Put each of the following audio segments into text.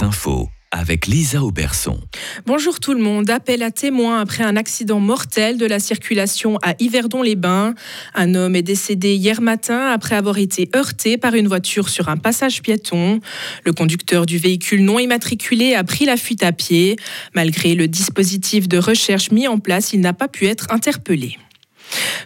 infos avec Lisa Auberson. Bonjour tout le monde. Appel à témoins après un accident mortel de la circulation à Yverdon-les-Bains. Un homme est décédé hier matin après avoir été heurté par une voiture sur un passage piéton. Le conducteur du véhicule non immatriculé a pris la fuite à pied. Malgré le dispositif de recherche mis en place, il n'a pas pu être interpellé.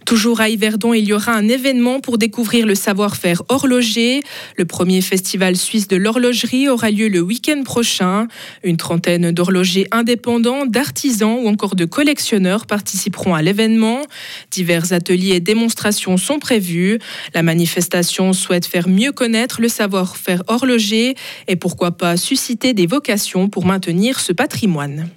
Toujours à Yverdon, il y aura un événement pour découvrir le savoir-faire horloger. Le premier festival suisse de l'horlogerie aura lieu le week-end prochain. Une trentaine d'horlogers indépendants, d'artisans ou encore de collectionneurs participeront à l'événement. Divers ateliers et démonstrations sont prévus. La manifestation souhaite faire mieux connaître le savoir-faire horloger et pourquoi pas susciter des vocations pour maintenir ce patrimoine.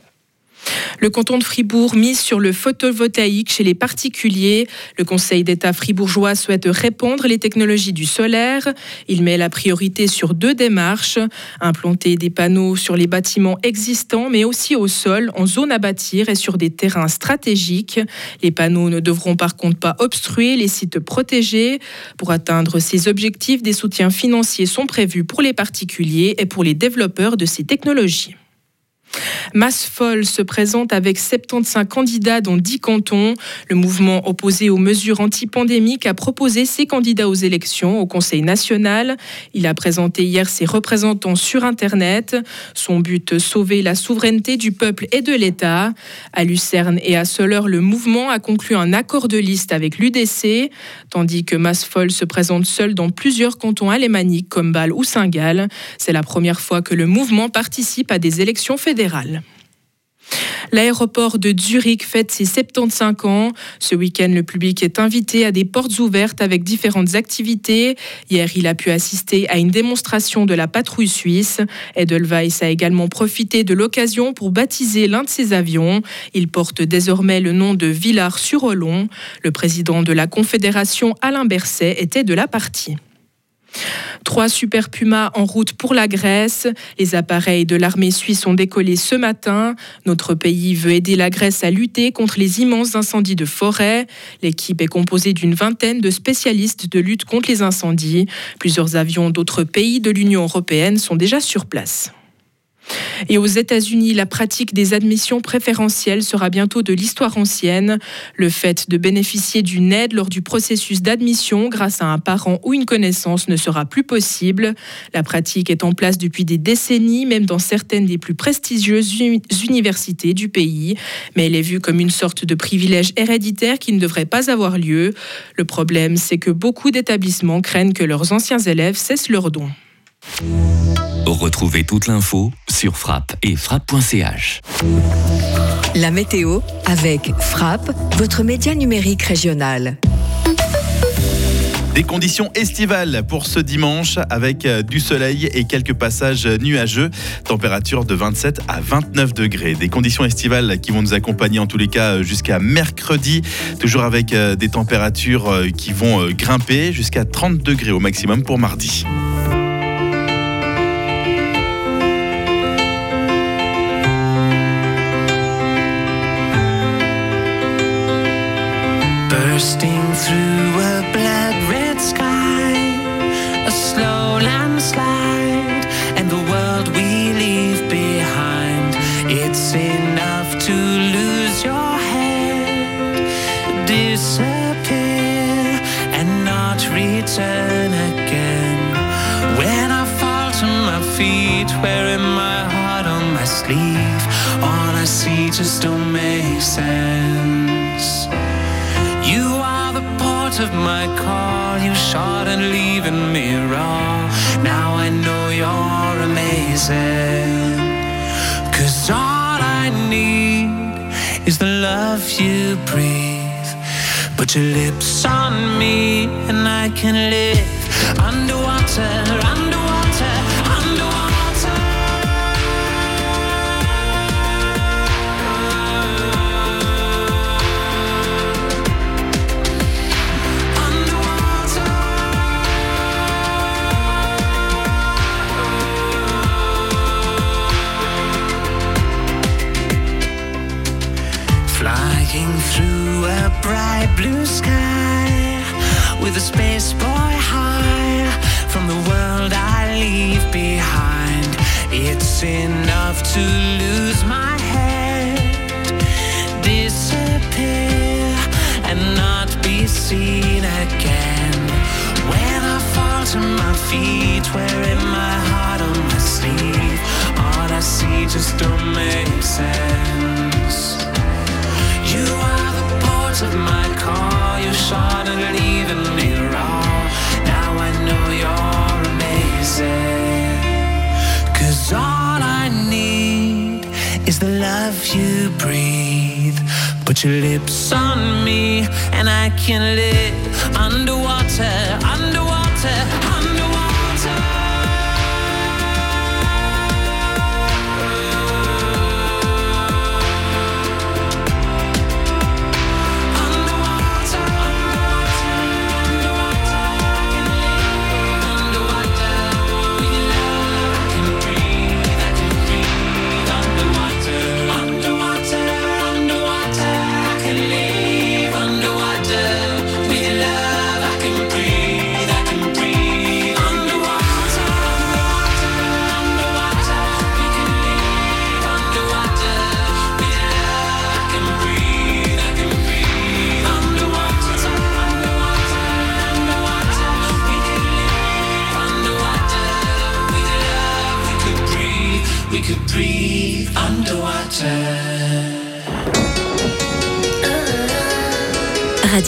Le canton de Fribourg mise sur le photovoltaïque chez les particuliers. Le Conseil d'État fribourgeois souhaite répondre les technologies du solaire. Il met la priorité sur deux démarches. Implanter des panneaux sur les bâtiments existants, mais aussi au sol, en zone à bâtir et sur des terrains stratégiques. Les panneaux ne devront par contre pas obstruer les sites protégés. Pour atteindre ces objectifs, des soutiens financiers sont prévus pour les particuliers et pour les développeurs de ces technologies. Masse folle se présente avec 75 candidats dans 10 cantons. Le mouvement opposé aux mesures antipandémiques a proposé ses candidats aux élections au Conseil national. Il a présenté hier ses représentants sur Internet. Son but, sauver la souveraineté du peuple et de l'État. À Lucerne et à Soleure, le mouvement a conclu un accord de liste avec l'UDC, tandis que Folle se présente seul dans plusieurs cantons alémaniques comme Bâle ou Saint-Gall. C'est la première fois que le mouvement participe à des élections fédérales. L'aéroport de Zurich fête ses 75 ans. Ce week-end, le public est invité à des portes ouvertes avec différentes activités. Hier, il a pu assister à une démonstration de la patrouille suisse. Edelweiss a également profité de l'occasion pour baptiser l'un de ses avions. Il porte désormais le nom de Villars-sur-Olon. Le président de la Confédération, Alain Berset, était de la partie. Trois Super Pumas en route pour la Grèce. Les appareils de l'armée suisse ont décollé ce matin. Notre pays veut aider la Grèce à lutter contre les immenses incendies de forêt. L'équipe est composée d'une vingtaine de spécialistes de lutte contre les incendies. Plusieurs avions d'autres pays de l'Union européenne sont déjà sur place. Et aux États-Unis, la pratique des admissions préférentielles sera bientôt de l'histoire ancienne. Le fait de bénéficier d'une aide lors du processus d'admission grâce à un parent ou une connaissance ne sera plus possible. La pratique est en place depuis des décennies, même dans certaines des plus prestigieuses universités du pays. Mais elle est vue comme une sorte de privilège héréditaire qui ne devrait pas avoir lieu. Le problème, c'est que beaucoup d'établissements craignent que leurs anciens élèves cessent leurs dons. Retrouvez toute l'info sur frappe et frappe.ch. La météo avec Frappe, votre média numérique régional. Des conditions estivales pour ce dimanche avec euh, du soleil et quelques passages nuageux. Température de 27 à 29 degrés. Des conditions estivales qui vont nous accompagner en tous les cas jusqu'à mercredi. Toujours avec euh, des températures euh, qui vont grimper jusqu'à 30 degrés au maximum pour mardi. Bursting through a blood red sky, a slow landslide, and the world we leave behind. It's enough to lose your head, disappear, and not return again. When I fall to my feet, wearing my heart on my sleeve, all I see just don't make sense. Of my call. You shot and leaving me raw. Now I know you're amazing. Cause all I need is the love you breathe. Put your lips on me and I can live underwater, underwater, a bright blue sky with a space boy high from the world I leave behind. It's enough to lose my head, disappear and not be seen again. When I fall to my feet, wearing my heart on my sleeve, all I see just don't make sense. Port of my call, you shot and leaving me raw. Now I know you're amazing. Cause all I need is the love you breathe. Put your lips on me, and I can live underwater, underwater.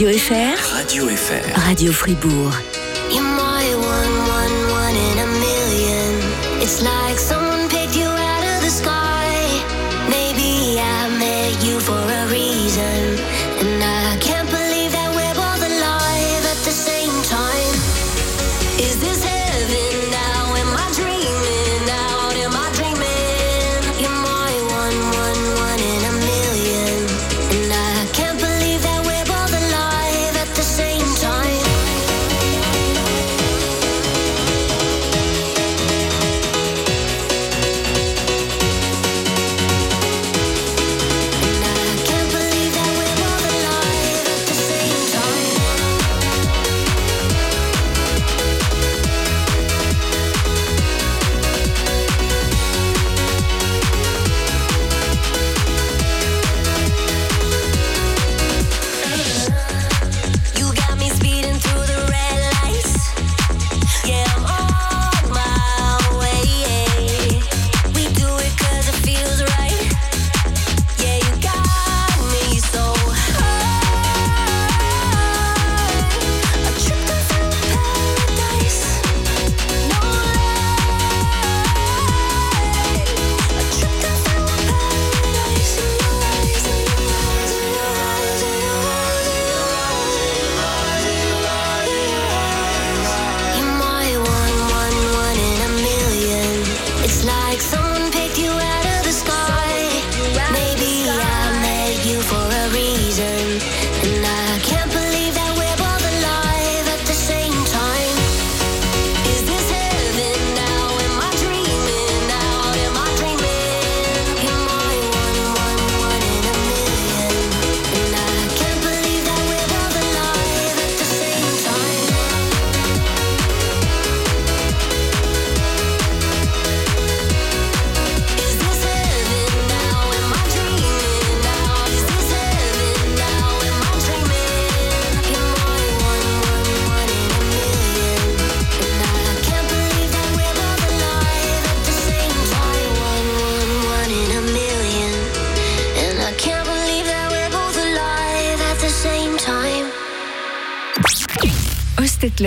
Radio FR, Radio FR. Radio Fribourg.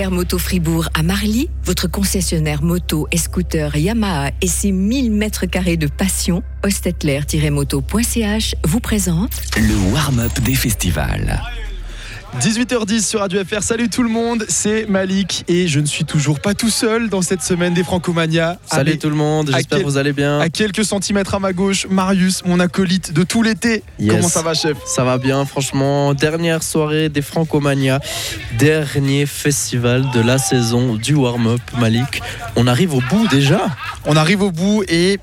Moto Fribourg à Marly, votre concessionnaire moto et scooter Yamaha et ses 1000 mètres carrés de passion, ostetler-moto.ch vous présente Le warm-up des festivals. 18h10 sur Radio FR. Salut tout le monde, c'est Malik et je ne suis toujours pas tout seul dans cette semaine des Francomania. Salut tout le monde, j'espère que vous allez bien. À quelques centimètres à ma gauche, Marius, mon acolyte de tout l'été. Yes. Comment ça va, chef? Ça va bien, franchement. Dernière soirée des Francomania, dernier festival de la saison du warm-up, Malik. On arrive au bout déjà? On arrive au bout et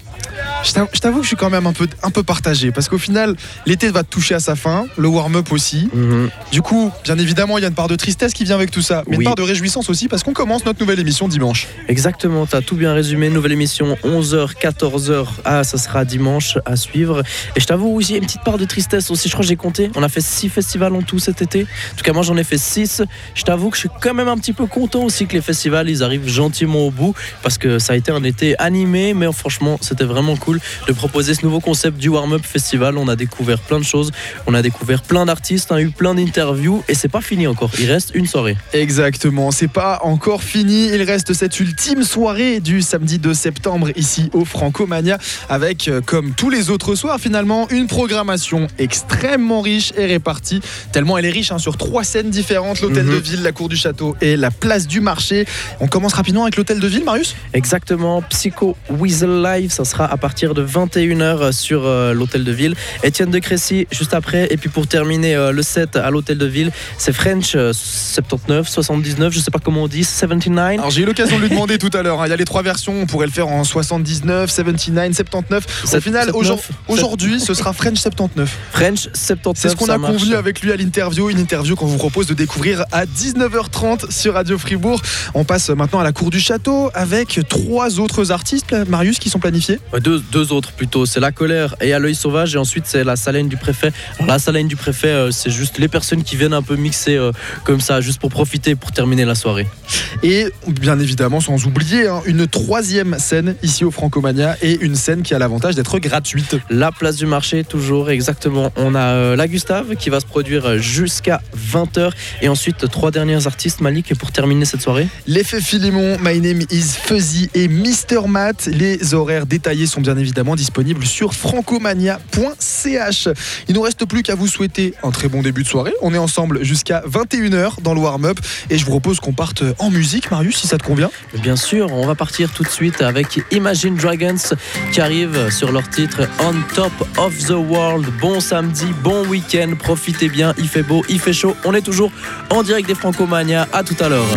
Je t'avoue- que je suis quand même un peu, un peu partagé parce qu'au final, l'été va toucher à sa fin, le warm-up aussi. Mhm. Du coup, bien évidemment, il y a une part de tristesse qui vient avec tout ça, mais Oui. une part de réjouissance aussi parce qu'on commence notre nouvelle émission dimanche. Exactement, tu as tout bien résumé. Nouvelle émission 11h, 14h. Ah, ça sera dimanche à suivre. Et je t'avoue, oui, j'ai une petite part de tristesse aussi. Je crois que j'ai compté. On a fait 6 festivals en tout cet été. En tout cas, moi, j'en ai fait 6. Je t'avoue que je suis quand même un petit peu content aussi que les festivals, ils arrivent gentiment au bout. Parce que ça a été un été animé. Mais franchement, c'était vraiment cool de proposer ce nouveau concept du Warm-Up Festival. On a découvert plein de choses. On a découvert plein d'artistes. On a eu plein d'interviews. Et c'est pas fini encore. Il reste une soirée. Exactement, c'est pas encore fini. Il reste cette ultime soirée du samedi 2 septembre ici au Francomania avec, euh, comme tous les autres soirs, finalement, une programmation extrêmement riche et répartie. Tellement elle est riche hein, sur trois scènes différentes l'hôtel Mhm. de ville, la cour du château et la place du marché. On commence rapidement avec l'hôtel de ville, Marius? Exactement, Psycho Weasel Live, ça sera à partir de 21h sur euh, l'hôtel de ville. Étienne de Crécy juste après. Et puis pour terminer euh, le set à l'hôtel de ville, c'est French euh, 79, 79, je sais pas comment on dit, 79. Alors j'ai eu l'occasion de lui demander tout à l'heure. hein. Il y a les trois versions. On pourrait le faire en 79, 79, 79. Au final, 79, aujourd- aujourd'hui, ce sera French 79. French 79. C'est ce qu'on a marche. convenu avec lui à l'interview, une interview qu'on vous propose de découvrir à 19h30 sur Radio Fribourg. On passe maintenant à la cour du château avec trois autres artistes, Marius, qui sont planifiés. Ouais, Deux, deux autres plutôt, c'est la colère et à l'œil sauvage et ensuite c'est la salène du préfet. Alors la salène du préfet, euh, c'est juste les personnes qui viennent un peu mixer euh, comme ça, juste pour profiter, pour terminer la soirée. Et bien évidemment, sans oublier, hein, une troisième scène ici au Francomania et une scène qui a l'avantage d'être gratuite. La place du marché, toujours exactement. On a euh, la Gustave qui va se produire euh, jusqu'à 20h. Et ensuite, trois derniers artistes, Malik, pour terminer cette soirée. L'effet Philémon, My Name is Fuzzy et Mr. Matt. Les horaires détaillés sont bien évidemment disponibles sur francomania.ch. Il nous reste plus qu'à vous souhaiter un très bon début de soirée. On est ensemble jusqu'à 21h dans le warm-up et je vous propose qu'on parte en musique, Marius, si ça te convient. Bien sûr, on va partir tout de suite avec Imagine Dragons qui arrive sur leur titre On Top of the World. Bon samedi, bon week-end, profitez bien, il fait beau, il fait chaud. On est toujours en direct des Francomania. À tout à l'heure.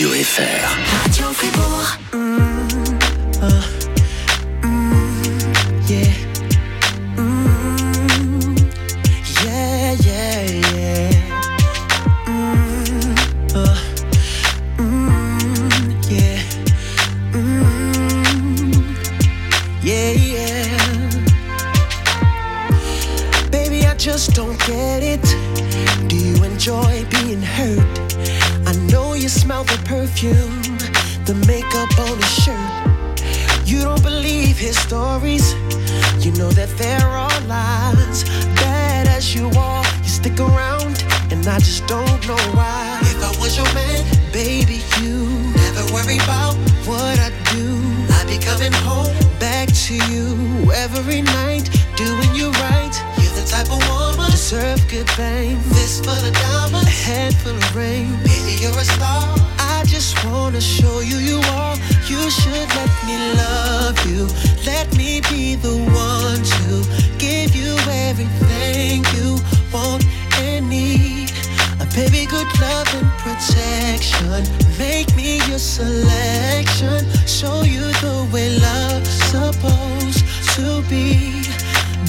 Radio FR. Radio. Protection. Make me your selection. Show you the way love's supposed to be.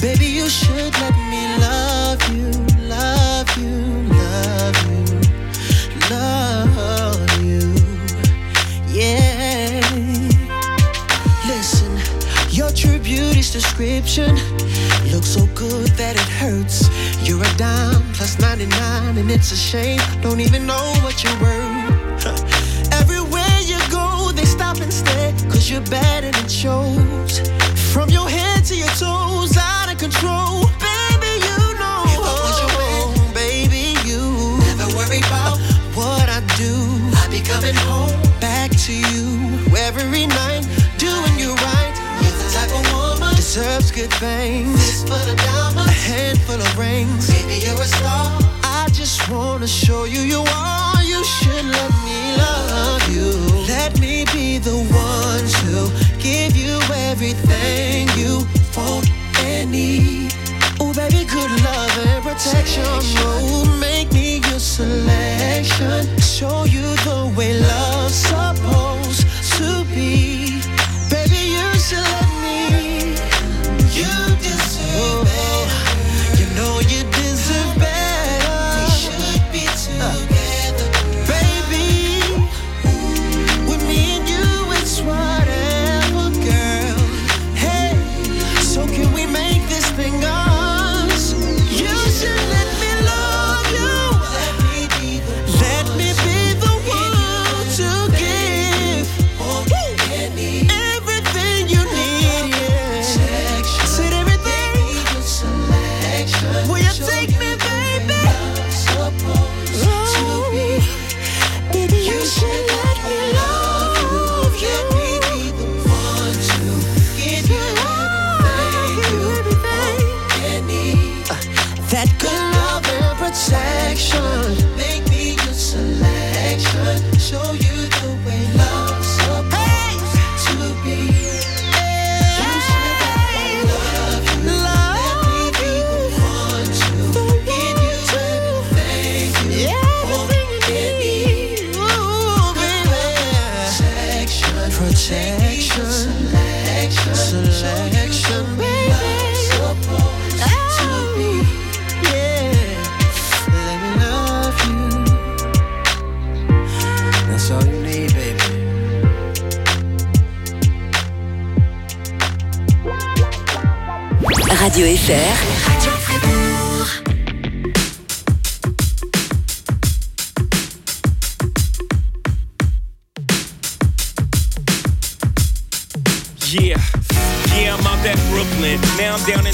Baby, you should let me love you, love you, love you, love you. Yeah. Listen, your true beauty's description looks so good that it hurts. You're a dime plus 99, and it's a shame. Don't even know what you're worth. You're bad and it shows. From your head to your toes, out of control. Baby, you know. If I was your man, baby, you never worry about what I do. I'd be coming home back to you every night, doing you right. You're the type of woman deserves good things. Fist full of diamonds, a handful of rings. Baby, you're a star. Just wanna show you you are. You should let me love you. Let me be the one to give you everything you want and need. Oh, baby, good love and protection. Oh, make me your selection. Show you the way love's supposed to be. Radio FR.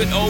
with 0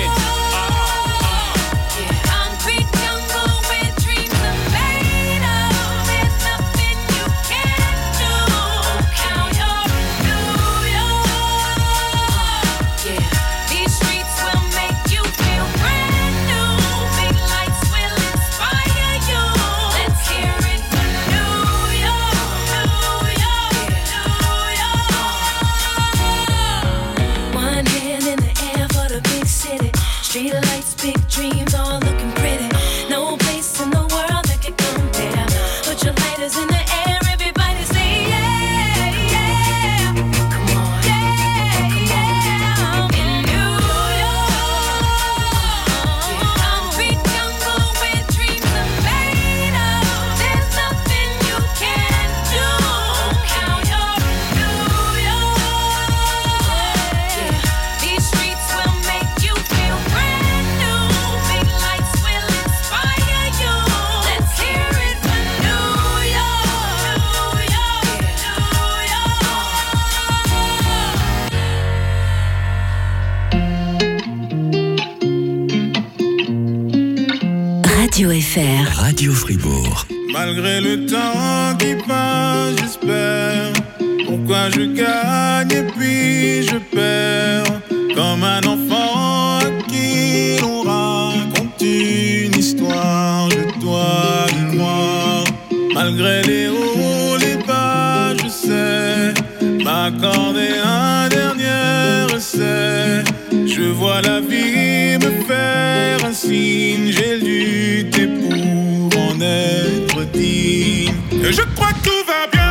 Lights, big dreams, all looking FR. Radio Fribourg. Malgré le temps qui passe, j'espère. Pourquoi je gagne et puis je perds? Comme un enfant à qui l'on raconte une histoire, je dois y croire. Malgré les hauts, les bas, je sais m'accorder un dernier essai. Je vois la vie me faire un signe, j'ai lutté pour en je crois que tout va bien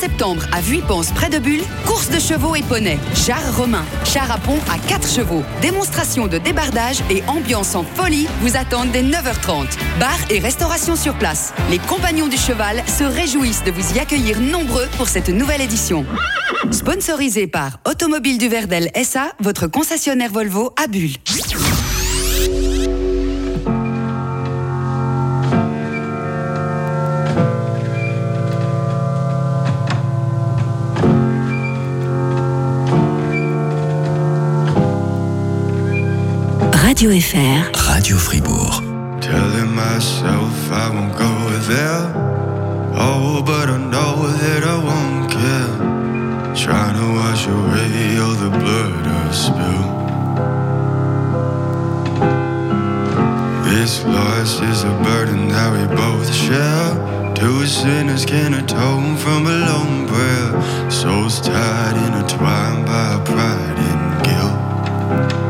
septembre à Vuipens, près de Bulle, course de chevaux et poneys, char romain, char à pont à 4 chevaux, démonstration de débardage et ambiance en folie vous attendent dès 9h30. Bar et restauration sur place. Les compagnons du cheval se réjouissent de vous y accueillir nombreux pour cette nouvelle édition. Sponsorisé par Automobile du Verdel SA, votre concessionnaire Volvo à Bulle. Radio FR. Radio Fribourg. Telling myself I won't go there. Oh, but I know that I won't care. Trying to wash away all the blood I've spilled. This loss is a burden that we both share. Two sinners can atone from a lone prayer. Souls tied, intertwined by pride and guilt.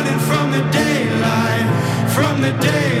Day.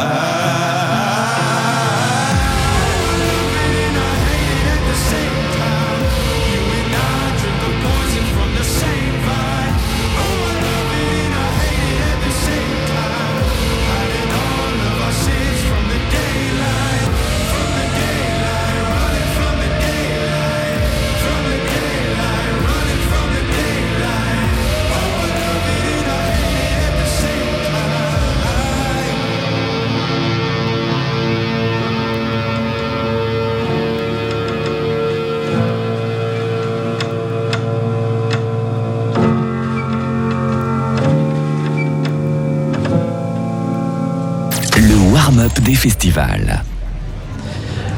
Des festivals.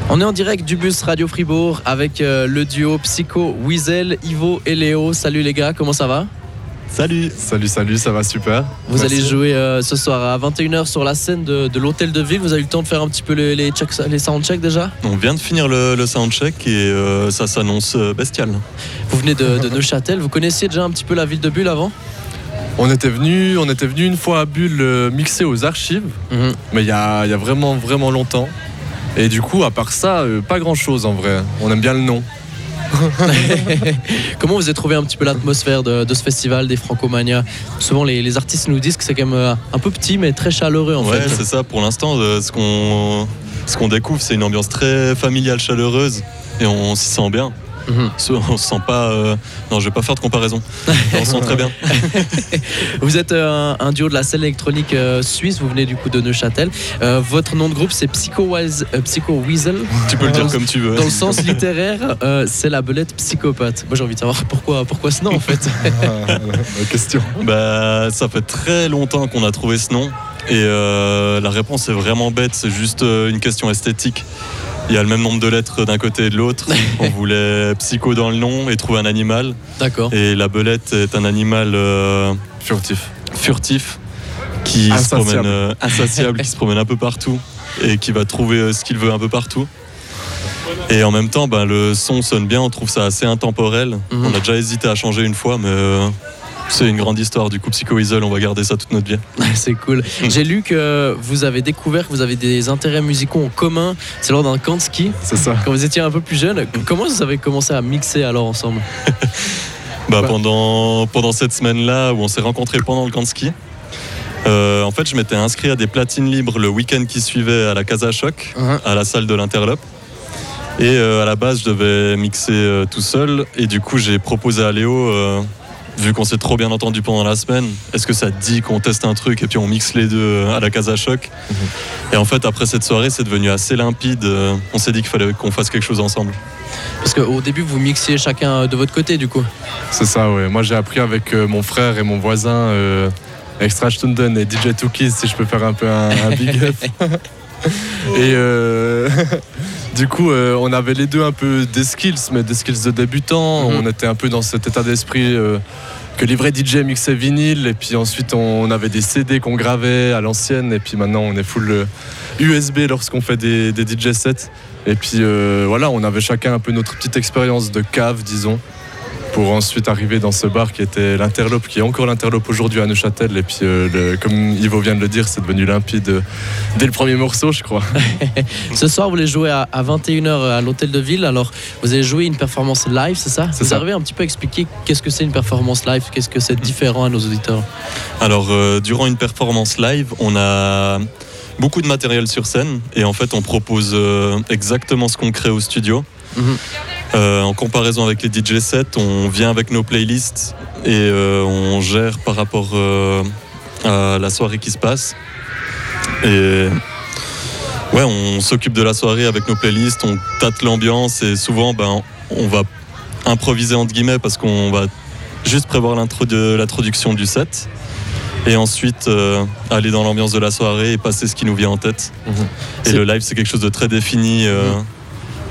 On est en direct du bus Radio Fribourg avec euh, le duo Psycho, Weasel, Ivo et Léo. Salut les gars, comment ça va? Salut Salut, salut, ça va super. Vous Merci. allez jouer euh, ce soir à 21h sur la scène de, de l'hôtel de ville. Vous avez eu le temps de faire un petit peu les, les, checks- les soundchecks déjà? On vient de finir le, le soundcheck et euh, ça s'annonce bestial. Vous venez de, de Neuchâtel. Vous connaissiez déjà un petit peu la ville de Bulle avant? On était venu, on était venu une fois à Bulle euh, mixer aux archives, Mhm. mais il y a, il y a vraiment vraiment longtemps. Et du coup, à part ça, euh, pas grand chose en vrai. On aime bien le nom. Comment vous avez trouvé un petit peu l'atmosphère de, de ce festival des Francomania Souvent, les, les artistes nous disent que c'est quand même euh, un peu petit, mais très chaleureux en ouais, fait. c'est ça. Pour l'instant, ce qu'on ce qu'on découvre, c'est une ambiance très familiale, chaleureuse et on s'y sent bien. Mhm. On se sent pas. euh, Non, je vais pas faire de comparaison. on se sent très bien. Vous êtes euh, un, un duo de la scène électronique euh, suisse, vous venez du coup de Neuchâtel. Votre nom de groupe c'est Psycho, Weasel. Tu peux le dire comme tu veux. Dans le sens littéraire, c'est la belette psychopathe. Moi j'ai envie de savoir pourquoi, pourquoi ce nom en fait. La question. Bah, ça fait très longtemps qu'on a trouvé ce nom. Et euh, la réponse est vraiment bête, c'est juste une question esthétique. Il y a le même nombre de lettres d'un côté et de l'autre. On voulait psycho dans le nom et trouver un animal. D'accord. Et la belette est un animal euh, Furtif. furtif qui se Insatiable. promène euh, insatiable, qui se promène un peu partout et qui va trouver euh, ce qu'il veut un peu partout. Et en même temps, bah, le son sonne bien, on trouve ça assez intemporel. Mhm. On a déjà hésité à changer une fois, mais euh, c'est une grande histoire. Du coup, Psycho Weasel, on va garder ça toute notre vie. c'est cool. J'ai lu que vous avez découvert que vous avez des intérêts musicaux en commun. C'est lors d'un camp de ski. C'est ça. Quand vous étiez un peu plus jeune, comment vous avez commencé à mixer alors ensemble Bah, Ouais. pendant, pendant cette semaine-là où on s'est rencontrés pendant le camp de ski, euh, en fait, je m'étais inscrit à des platines libres le week-end qui suivait à la Casa Choc, Mhm. à la salle de l'Interlope. Et euh, à la base, je devais mixer euh, tout seul. Et du coup, j'ai proposé à Léo, vu qu'on s'est trop bien entendu pendant la semaine, est-ce que ça te dit qu'on teste un truc et puis on mixe les deux euh, à la Casa Choc Et en fait, après cette soirée, c'est devenu assez limpide. Euh, On s'est dit qu'il fallait qu'on fasse quelque chose ensemble. Parce qu'au début, vous mixiez chacun de votre côté du coup. C'est ça, ouais. Moi, j'ai appris avec euh, mon frère et mon voisin, euh, Extra Stunden et DJ Tookies, si je peux faire un peu un, un big up. et euh, du coup, euh, on avait les deux un peu des skills, mais des skills de débutants. Mhm. On était un peu dans cet état d'esprit euh, que les vrais DJ mixaient vinyle, et puis ensuite, on avait des CD qu'on gravait à l'ancienne, et puis maintenant, on est full euh, USB lorsqu'on fait des, des DJ sets. Et puis euh, voilà, on avait chacun un peu notre petite expérience de cave, disons, pour ensuite arriver dans ce bar qui était l'Interlope, qui est encore l'Interlope aujourd'hui à Neuchâtel. Et puis, euh, le- comme Ivo vient de le dire, c'est devenu limpide euh, dès le premier morceau, je crois. Ce soir, vous allez jouer à, 21h à l'hôtel de ville. Alors, vous allez jouer une performance live, c'est ça? Vous ça. arrivez un petit peu à expliquer qu'est-ce que c'est une performance live? Qu'est-ce que c'est différent à nos auditeurs? Alors, euh, durant une performance live, on a beaucoup de matériel sur scène et en fait, on propose euh, exactement ce qu'on crée au studio. Mhm. Euh, en comparaison avec les DJ sets, on vient avec nos playlists et euh, on gère par rapport euh, à la soirée qui se passe. Et ouais, on s'occupe de la soirée avec nos playlists, on tâte l'ambiance et souvent, ben, on va improviser entre guillemets parce qu'on va juste prévoir l'introduction du set et ensuite euh, aller dans l'ambiance de la soirée et passer ce qui nous vient en tête. Et C'est- le live, c'est quelque chose de très défini euh,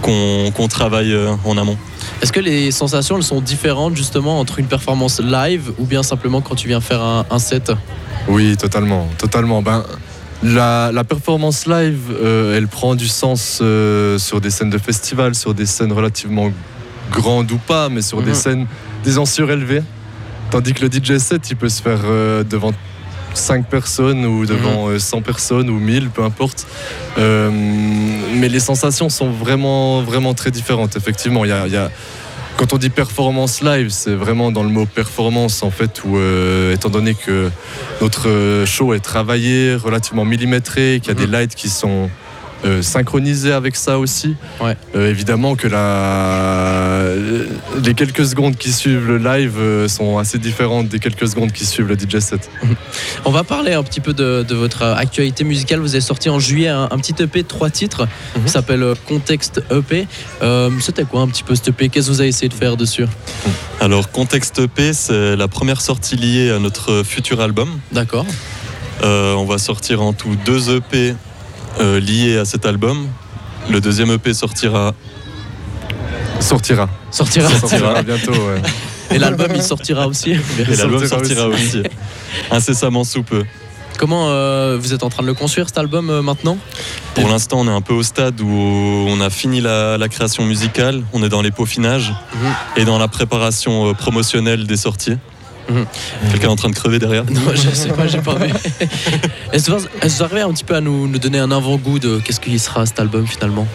qu'on travaille euh, en amont. Est-ce que les sensations elles sont différentes justement entre une performance live ou bien simplement quand tu viens faire un, un set? Oui, totalement, totalement. Ben, la, la performance live, euh, elle prend du sens euh, sur des scènes de festival, sur des scènes relativement grandes ou pas, mais sur des Mhm. scènes, disons, surélevées. Tandis que le DJ set, il peut se faire euh, devant 5 personnes ou devant euh, 100 personnes ou 1000, peu importe. Euh, mais les sensations sont vraiment, vraiment très différentes, effectivement. Il y a- il y a- quand on dit performance live, c'est vraiment dans le mot performance, en fait, où, euh, étant donné que notre euh, show est travaillé, relativement millimétré, qu'il y a des lights qui sont euh, synchronisés avec ça aussi. Euh, évidemment que la... les quelques secondes qui suivent le live euh, sont assez différentes des quelques secondes qui suivent le DJ set. On va parler un petit peu de, de votre actualité musicale. Vous avez sorti en juillet un, un petit EP de trois titres qui s'appelle Contexte EP. Euh, C'était quoi un petit peu cet EP Qu'est-ce que vous avez essayé de faire dessus? Alors, Contexte EP, c'est la première sortie liée à notre futur album. D'accord. Euh, on va sortir en tout deux EP euh, liés à cet album. Le deuxième EP sortira. Sortira. Sortira. Sortira bientôt, ouais. Et l'album il sortira aussi Et l'album sortira aussi. Incessamment sous peu. Comment euh, vous êtes en train de le construire cet album euh, maintenant? Pour l'instant, on est un peu au stade où on a fini la, la création musicale, on est dans les peaufinages et dans la préparation euh, promotionnelle des sorties. Quelqu'un est en train de crever derrière Non, je sais pas, j'ai pas vu. Est-ce que vous arrivez un petit peu à nous, nous donner un avant-goût de qu'est-ce qu'il sera cet album finalement?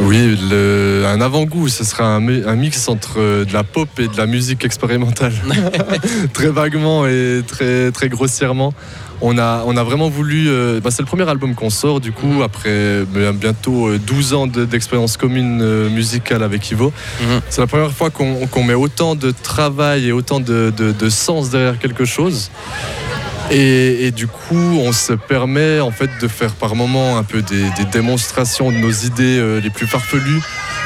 Oui, le- un avant-goût, ce sera un, un mix entre euh, de la pop et de la musique expérimentale. très vaguement et très, très grossièrement. On a, on a vraiment voulu. euh, bah, c'est le premier album qu'on sort, du coup, après euh, bientôt euh, 12 ans de- d'expérience commune euh, musicale avec Ivo. C'est la première fois qu'on met autant de travail et autant de, de- de sens derrière quelque chose. Et, et du coup, on se permet en fait de faire par moments un peu des, des démonstrations de nos idées euh, les plus farfelues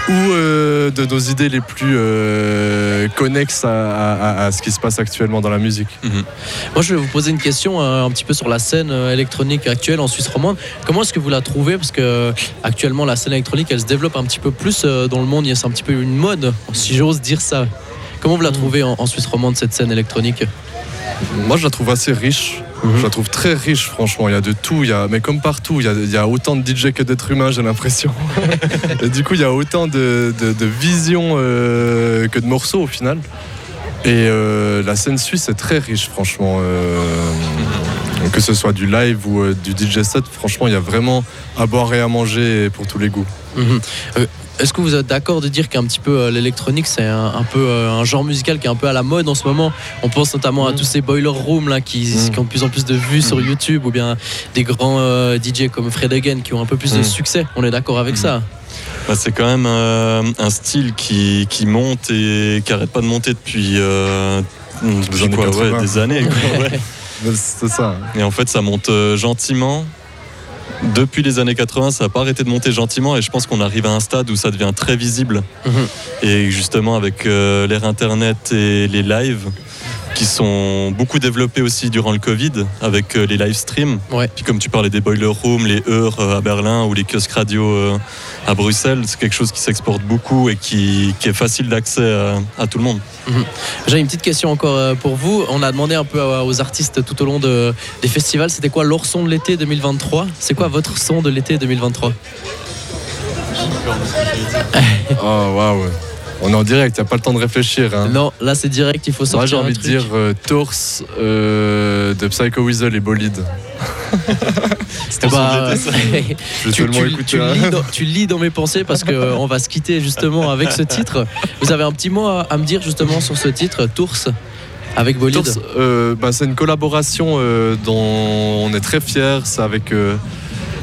ou euh, de nos idées les plus euh, connexes à, à- à ce qui se passe actuellement dans la musique. Moi, je vais vous poser une question euh, un petit peu sur la scène euh, électronique actuelle en Suisse romande. Comment est-ce que vous la trouvez? Parce que euh, actuellement, la scène électronique, elle se développe un petit peu plus euh, dans le monde. Il y a- C'est un petit peu une mode, si j'ose dire ça. Comment vous la trouvez en, en Suisse romande cette scène électronique? Moi, je la trouve assez riche. Je la trouve très riche, franchement. Il y a de tout. Il y a, mais comme partout, il y a, il y a autant de DJ que d'êtres humains, j'ai l'impression. et du coup, il y a autant de, de- de visions euh, que de morceaux au final. Et euh, la scène suisse est très riche, franchement. Euh, que ce soit du live ou du DJ set, franchement, il y a vraiment à boire et à manger pour tous les goûts. Mhm. Est-ce que vous êtes d'accord de dire qu'un petit peu euh, l'électronique c'est un, un peu euh, un genre musical qui est un peu à la mode en ce moment? On pense notamment à tous ces boiler rooms là qui, qui ont de plus en plus de vues sur YouTube ou bien des grands euh, DJ comme Fred Again qui ont un peu plus de succès. On est d'accord avec ça? Bah, c'est quand même euh, un style qui, qui monte et qui arrête pas de monter depuis, euh, depuis années quoi, ouais, 80. des années. quoi, ouais. C'est ça. Et en fait, ça monte gentiment. Depuis les années 80, ça n'a pas arrêté de monter gentiment et je pense qu'on arrive à un stade où ça devient très visible. Et justement, avec euh, l'ère Internet et les lives qui sont beaucoup développés aussi durant le Covid avec euh, les live streams. Puis comme tu parlais des boiler rooms, les heures euh, à Berlin ou les kiosques radio euh, à Bruxelles, c'est quelque chose qui s'exporte beaucoup et qui, qui est facile d'accès à, à tout le monde. Mhm. J'ai une petite question encore pour vous. On a demandé un peu aux artistes tout au long de- des festivals, c'était quoi leur son de l'été 2023 C'est quoi votre son de l'été 2023 Oh waouh. On est en direct, il n'y a pas le temps de réfléchir. hein. Non, là c'est direct, il faut sortir Moi j'ai un envie de truc. dire euh, Torse euh, de Psycho Weasel et Bolide. C'était pas- Je vais tu, seulement tu- écouter tu un. lis dans, tu lis dans mes pensées parce qu'on va se quitter justement avec ce titre. Vous avez un petit mot à, à me dire justement sur ce titre, Tours, avec Bolide? Torse, euh, bah, c'est une collaboration euh, dont on est très fiers. C'est avec euh,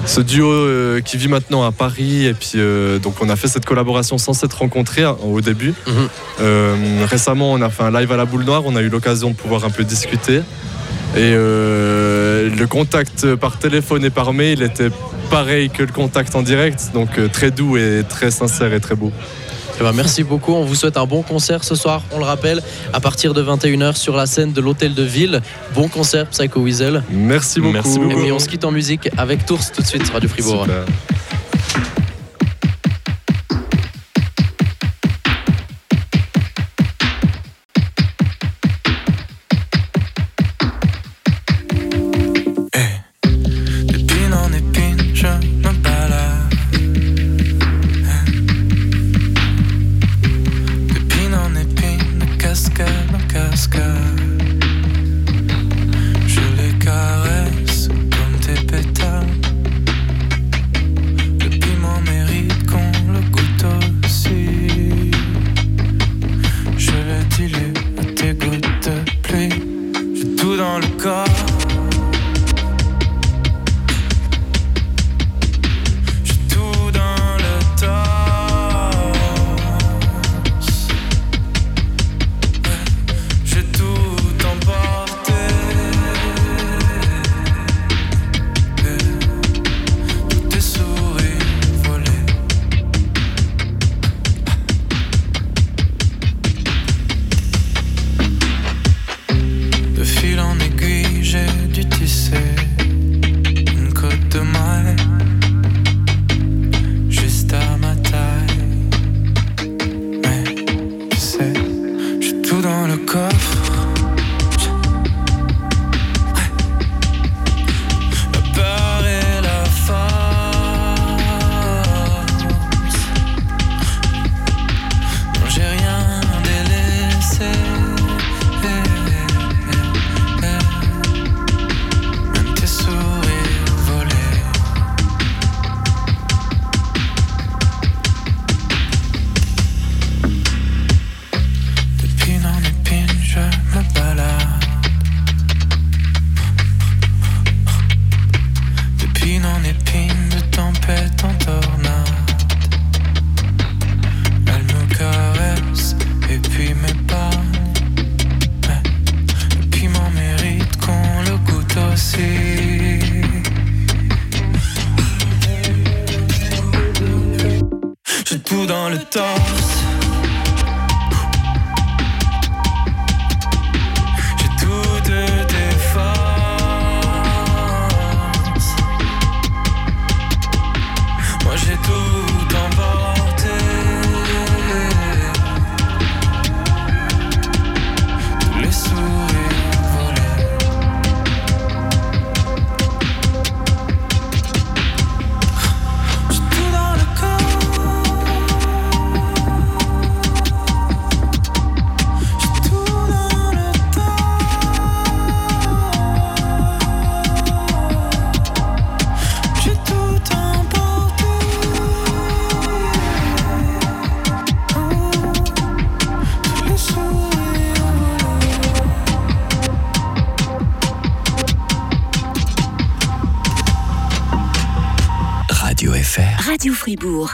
ce duo euh, qui vit maintenant à Paris. Et puis, euh, donc, on a fait cette collaboration sans s'être rencontrés hein, au début. Euh, récemment, on a fait un live à la boule noire. On a eu l'occasion de pouvoir un peu discuter. Et le contact par téléphone et par mail était pareil que le contact en direct. Donc, très doux et très sincère et très beau. Eh ben, merci beaucoup. On vous souhaite un bon concert ce soir. On le rappelle, à partir de 21h sur la scène de l'Hôtel de Ville. Bon concert, Psycho Weasel. Merci beaucoup. Merci. Et on se quitte en musique avec Tours tout de suite, Radio Fribourg. Super. jour.